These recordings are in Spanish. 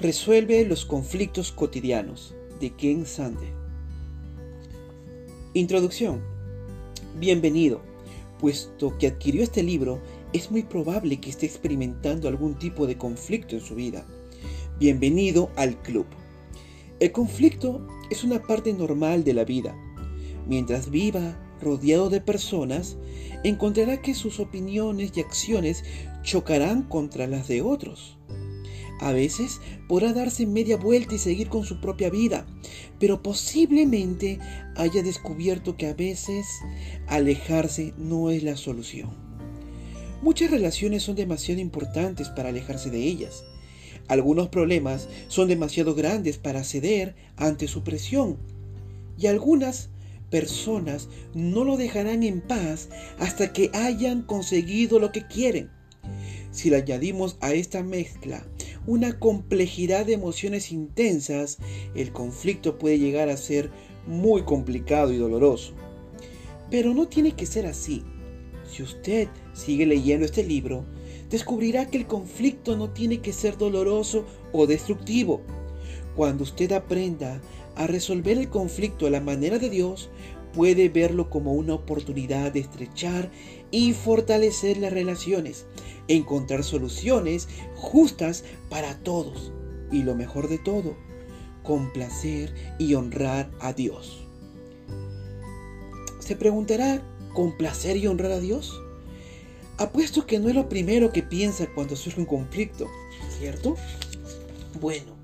Resuelve los conflictos cotidianos de Ken Sande. Introducción. Bienvenido. Puesto que adquirió este libro, es muy probable que esté experimentando algún tipo de conflicto en su vida. Bienvenido al club. El conflicto es una parte normal de la vida. Mientras viva rodeado de personas, encontrará que sus opiniones y acciones chocarán contra las de otros. A veces podrá darse media vuelta y seguir con su propia vida, pero posiblemente haya descubierto que a veces alejarse no es la solución. Muchas relaciones son demasiado importantes para alejarse de ellas. Algunos problemas son demasiado grandes para ceder ante su presión. Y algunas personas no lo dejarán en paz hasta que hayan conseguido lo que quieren. Si le añadimos a esta mezcla una complejidad de emociones intensas, el conflicto puede llegar a ser muy complicado y doloroso. Pero no tiene que ser así. Si usted sigue leyendo este libro, descubrirá que el conflicto no tiene que ser doloroso o destructivo. Cuando usted aprenda a resolver el conflicto a la manera de Dios, puede verlo como una oportunidad de estrechar y fortalecer las relaciones, encontrar soluciones justas para todos y lo mejor de todo, complacer y honrar a Dios. Se preguntará, ¿complacer y honrar a Dios? Apuesto que no es lo primero que piensa cuando surge un conflicto, ¿cierto? Bueno,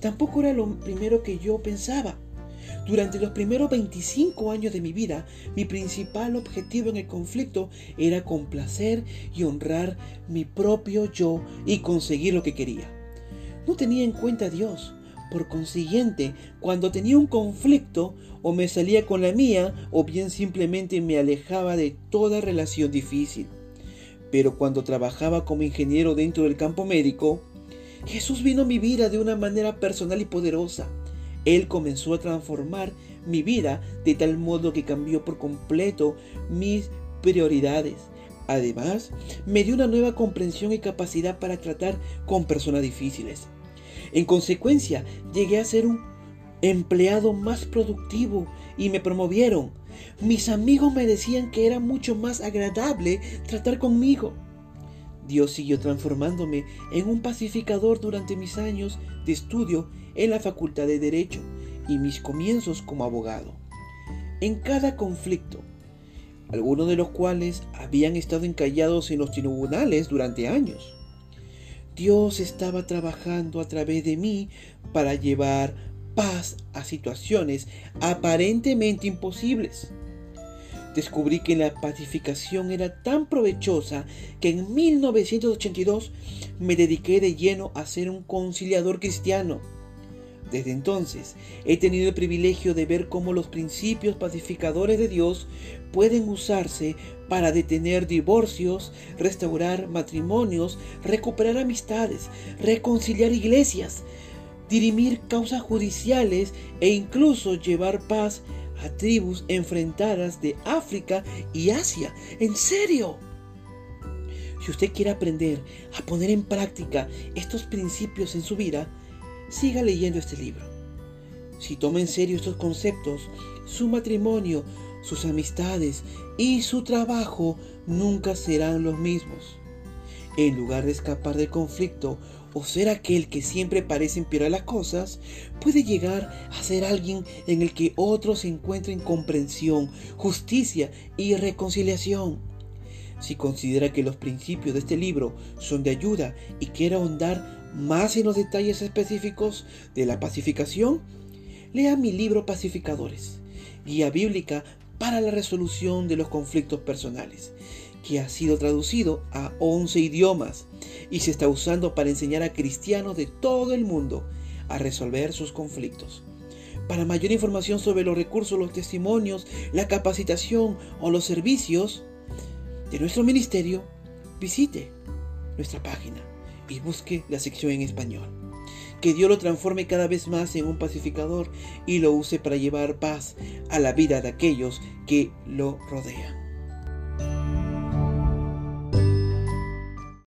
tampoco era lo primero que yo pensaba. Durante los primeros 25 años de mi vida, mi principal objetivo en el conflicto era complacer y honrar mi propio yo y conseguir lo que quería. No tenía en cuenta a Dios. Por consiguiente, cuando tenía un conflicto, o me salía con la mía, o bien simplemente me alejaba de toda relación difícil. Pero cuando trabajaba como ingeniero dentro del campo médico, Jesús vino a mi vida de una manera personal y poderosa. Él comenzó a transformar mi vida de tal modo que cambió por completo mis prioridades. Además, me dio una nueva comprensión y capacidad para tratar con personas difíciles. En consecuencia, llegué a ser un empleado más productivo y me promovieron. Mis amigos me decían que era mucho más agradable tratar conmigo. Dios siguió transformándome en un pacificador durante mis años de estudio en la Facultad de Derecho y mis comienzos como abogado. En cada conflicto, algunos de los cuales habían estado encallados en los tribunales durante años, Dios estaba trabajando a través de mí para llevar paz a situaciones aparentemente imposibles descubrí que la pacificación era tan provechosa que en 1982 me dediqué de lleno a ser un conciliador cristiano. Desde entonces he tenido el privilegio de ver cómo los principios pacificadores de Dios pueden usarse para detener divorcios, restaurar matrimonios, recuperar amistades, reconciliar iglesias, dirimir causas judiciales e incluso llevar paz a tribus enfrentadas de África y Asia. ¿En serio? Si usted quiere aprender a poner en práctica estos principios en su vida, siga leyendo este libro. Si toma en serio estos conceptos, su matrimonio, sus amistades y su trabajo nunca serán los mismos. En lugar de escapar del conflicto o ser aquel que siempre parece empeorar las cosas, puede llegar a ser alguien en el que otros encuentren comprensión, justicia y reconciliación. Si considera que los principios de este libro son de ayuda y quiere ahondar más en los detalles específicos de la pacificación, lea mi libro Pacificadores, guía bíblica para la resolución de los conflictos personales, que ha sido traducido a 11 idiomas y se está usando para enseñar a cristianos de todo el mundo a resolver sus conflictos. Para mayor información sobre los recursos, los testimonios, la capacitación o los servicios de nuestro ministerio, visite nuestra página y busque la sección en español. Que Dios lo transforme cada vez más en un pacificador y lo use para llevar paz a la vida de aquellos que lo rodean.